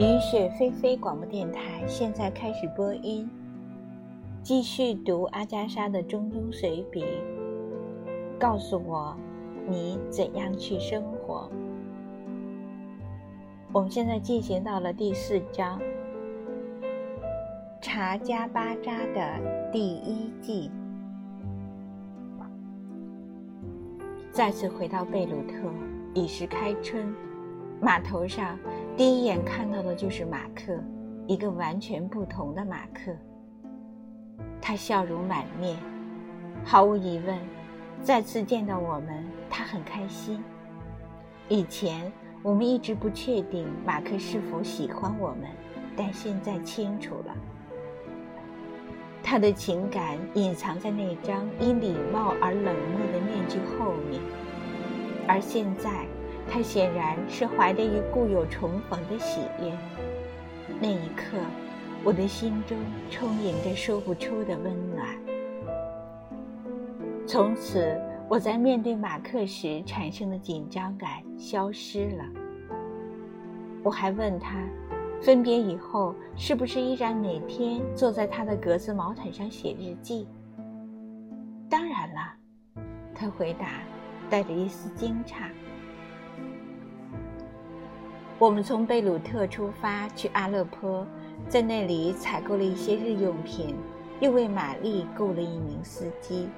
雨雪霏霏广播电台现在开始播音，继续读阿加莎的中庸随笔。告诉我，你怎样去生活？我们现在进行到了第四章，《查加巴扎》的第一季。再次回到贝鲁特，已是开春，码头上。第一眼看到的就是马克，一个完全不同的马克。他笑容满面，毫无疑问，再次见到我们，他很开心。以前我们一直不确定马克是否喜欢我们，但现在清楚了。他的情感隐藏在那张因礼貌而冷漠的面具后面，而现在。他显然是怀着与故友重逢的喜悦。那一刻，我的心中充盈着说不出的温暖。从此，我在面对马克时产生的紧张感消失了。我还问他，分别以后是不是依然每天坐在他的格子毛毯上写日记？当然了，他回答，带着一丝惊诧。我们从贝鲁特出发去阿勒颇，在那里采购了一些日用品，又为玛丽雇了一名司机。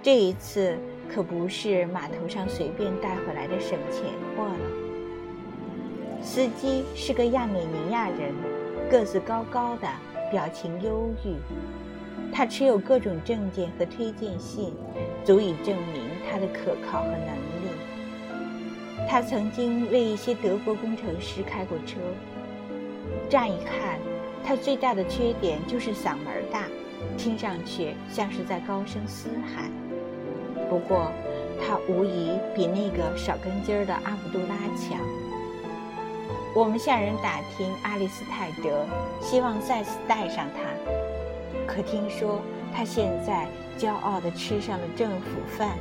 这一次可不是码头上随便带回来的省钱货了。司机是个亚美尼亚人，个子高高的，表情忧郁。他持有各种证件和推荐信，足以证明他的可靠和能力。他曾经为一些德国工程师开过车。乍一看，他最大的缺点就是嗓门大，听上去像是在高声嘶喊。不过，他无疑比那个少根筋儿的阿卜杜拉强。我们向人打听阿里斯泰德，希望再次带上他，可听说他现在骄傲地吃上了政府饭。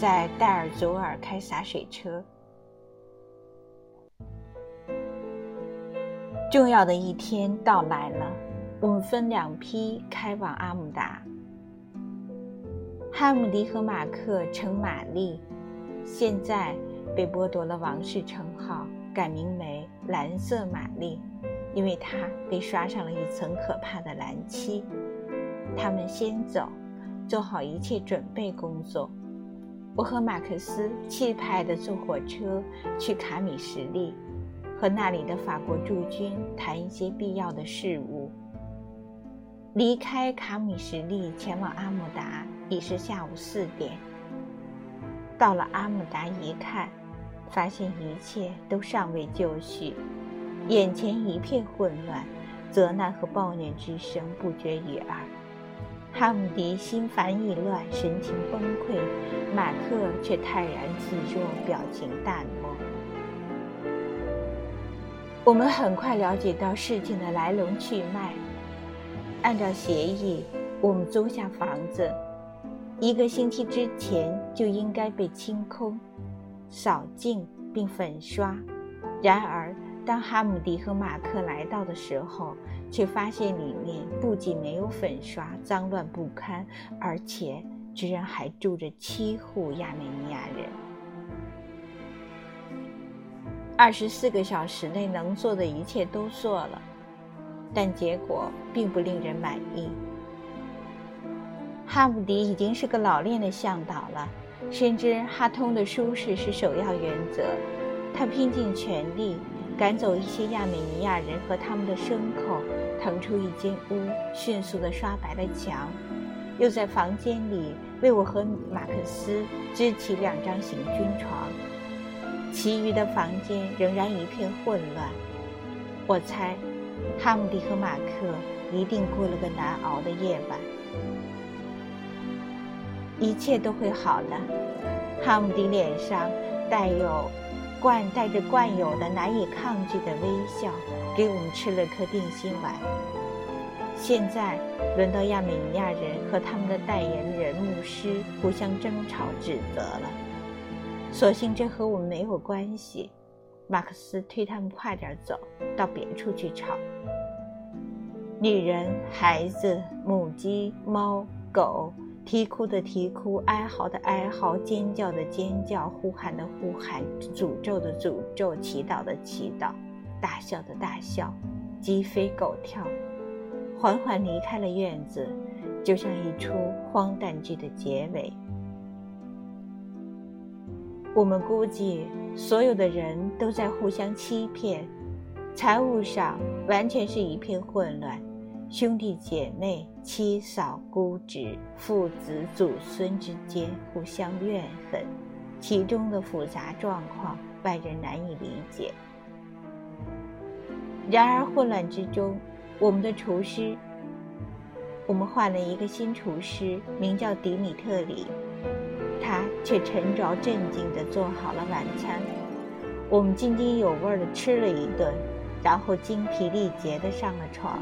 在戴尔佐尔开洒水车。重要的一天到来了，我们分两批开往阿姆达。哈姆迪和马克乘玛丽，现在被剥夺了王室称号，改名为蓝色玛丽，因为它被刷上了一层可怕的蓝漆。他们先走，做好一切准备工作。我和马克思气派地坐火车去卡米什利，和那里的法国驻军谈一些必要的事务。离开卡米什利前往阿姆达已是下午四点。到了阿姆达一看，发现一切都尚未就绪，眼前一片混乱，责难和抱怨之声不绝于耳。哈姆迪心烦意乱，神情崩溃；马克却泰然自若，表情淡漠。我们很快了解到事情的来龙去脉。按照协议，我们租下房子，一个星期之前就应该被清空、扫净并粉刷。然而，当哈姆迪和马克来到的时候，却发现里面不仅没有粉刷、脏乱不堪，而且居然还住着七户亚美尼亚人。二十四个小时内能做的一切都做了，但结果并不令人满意。哈姆迪已经是个老练的向导了，深知哈通的舒适是首要原则，他拼尽全力。赶走一些亚美尼亚人和他们的牲口，腾出一间屋，迅速地刷白了墙，又在房间里为我和马克思支起两张行军床。其余的房间仍然一片混乱。我猜，哈姆迪和马克一定过了个难熬的夜晚。一切都会好的。哈姆迪脸上带有。惯带着惯有的难以抗拒的微笑，给我们吃了颗定心丸。现在轮到亚美尼亚人和他们的代言人牧师互相争吵指责了。所幸这和我们没有关系。马克思推他们快点走，到别处去吵。女人、孩子、母鸡、猫、狗，啼哭的啼哭，哀嚎的哀嚎，尖叫的尖叫，呼喊的呼喊，诅咒的诅咒，祈祷的祈祷，大笑的大笑，鸡飞狗跳，缓缓离开了院子，就像一出荒诞剧的结尾。我们估计，所有的人都在互相欺骗，财务上完全是一片混乱，兄弟姐妹、妻嫂、姑侄、父子、祖孙之间互相怨恨，其中的复杂状况外人难以理解。然而混乱之中，我们的厨师，我们换了一个新厨师，名叫迪米特里。他却沉着镇静地做好了晚餐，我们津津有味地吃了一顿，然后精疲力竭地上了床。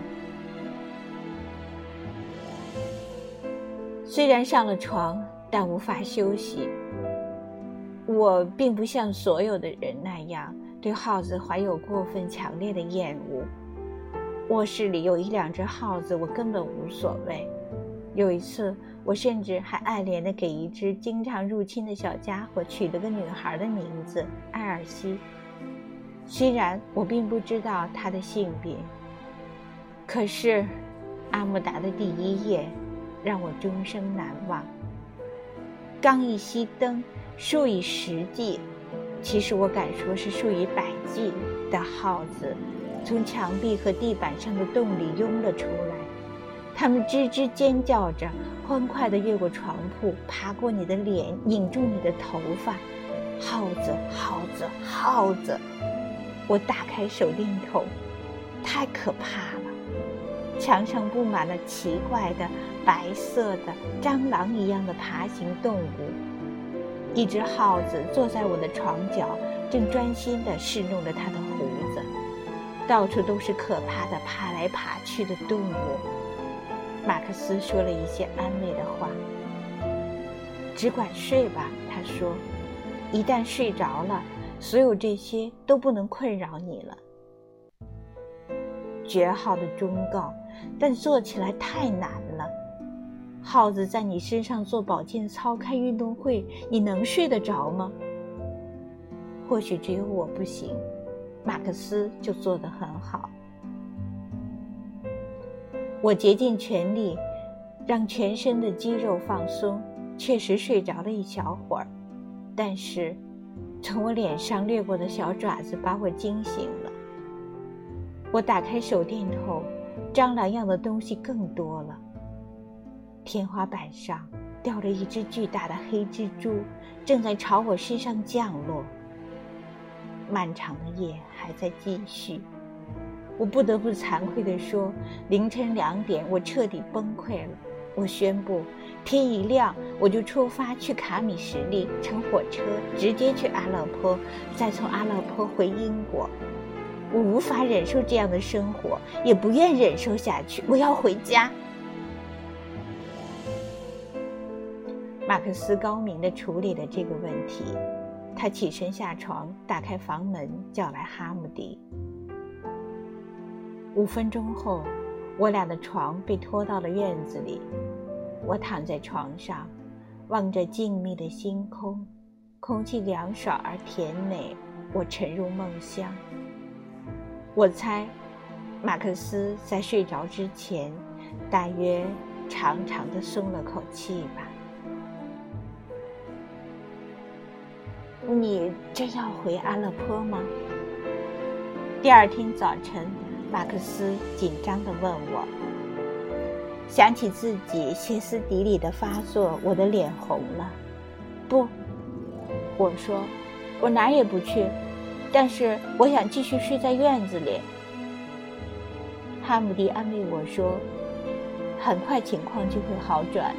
虽然上了床，但无法休息。我并不像所有的人那样对耗子怀有过分强烈的厌恶。卧室里有一两只耗子，我根本无所谓。有一次。我甚至还爱怜地给一只经常入侵的小家伙取了个女孩的名字艾尔西。虽然我并不知道她的性别，可是阿姆达的第一夜让我终生难忘。刚一熄灯，数以十计，其实我敢说是数以百计的耗子，从墙壁和地板上的洞里涌了出来。它们吱吱尖叫着，欢快地越过床铺，爬过你的脸，拧住你的头发。耗子，耗子，耗子！我打开手电筒，太可怕了！墙上布满了奇怪的、白色的蟑螂一样的爬行动物。一只耗子坐在我的床角，正专心地侍弄着它的胡子。到处都是可怕的爬来爬去的动物。马克思说了一些安慰的话。只管睡吧，他说。一旦睡着了，所有这些都不能困扰你了。绝好的忠告，但做起来太难了。耗子在你身上做保健操、开运动会，你能睡得着吗？或许只有我不行，马克思就做得很好。我竭尽全力，让全身的肌肉放松，确实睡着了一小会儿。但是，从我脸上掠过的小爪子把我惊醒了。我打开手电筒，蟑螂样的东西更多了。天花板上吊着一只巨大的黑蜘蛛，正在朝我身上降落。漫长的夜还在继续。我不得不惭愧地说，凌晨两点，我彻底崩溃了。我宣布，天一亮我就出发去卡米什利，乘火车直接去阿勒颇，再从阿勒颇回英国。我无法忍受这样的生活，也不愿忍受下去。我要回家。马克思高明地处理了这个问题，他起身下床，打开房门，叫来哈姆迪。五分钟后，我俩的床被拖到了院子里。我躺在床上，望着静谧的星空，空气凉爽而甜美。我沉入梦乡。我猜，马克思在睡着之前，大约长长的松了口气吧。你真要回阿勒颇吗？第二天早晨。马克思紧张地问我：“想起自己歇斯底里的发作，我的脸红了。”“不，”我说，“我哪也不去，但是我想继续睡在院子里。”哈姆迪安慰我说：“很快情况就会好转，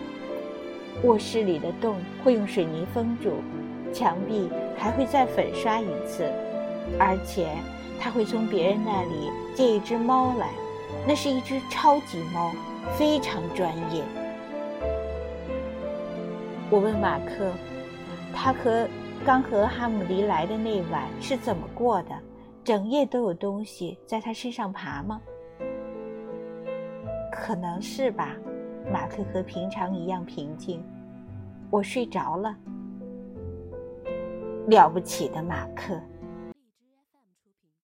卧室里的洞会用水泥封住，墙壁还会再粉刷一次，而且……”他会从别人那里借一只猫来，那是一只超级猫，非常专业。我问马克：“他和刚和哈姆离来的那晚是怎么过的？整夜都有东西在他身上爬吗？可能是吧。马克和平常一样平静。我睡着了。了不起的马克。